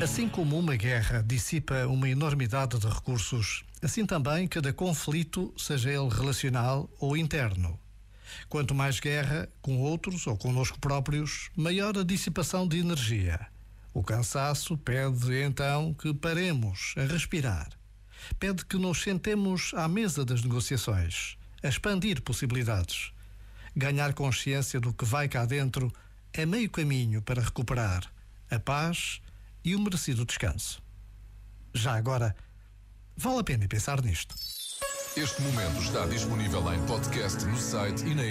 Assim como uma guerra dissipa uma enormidade de recursos, assim também cada conflito, seja ele relacional ou interno. Quanto mais guerra com outros ou conosco próprios, maior a dissipação de energia. O cansaço pede então que paremos a respirar. Pede que nos sentemos à mesa das negociações, a expandir possibilidades. Ganhar consciência do que vai cá dentro é meio caminho para recuperar a paz e o merecido descanso. Já agora, vale a pena pensar nisto. Este momento está disponível em podcast no site e na.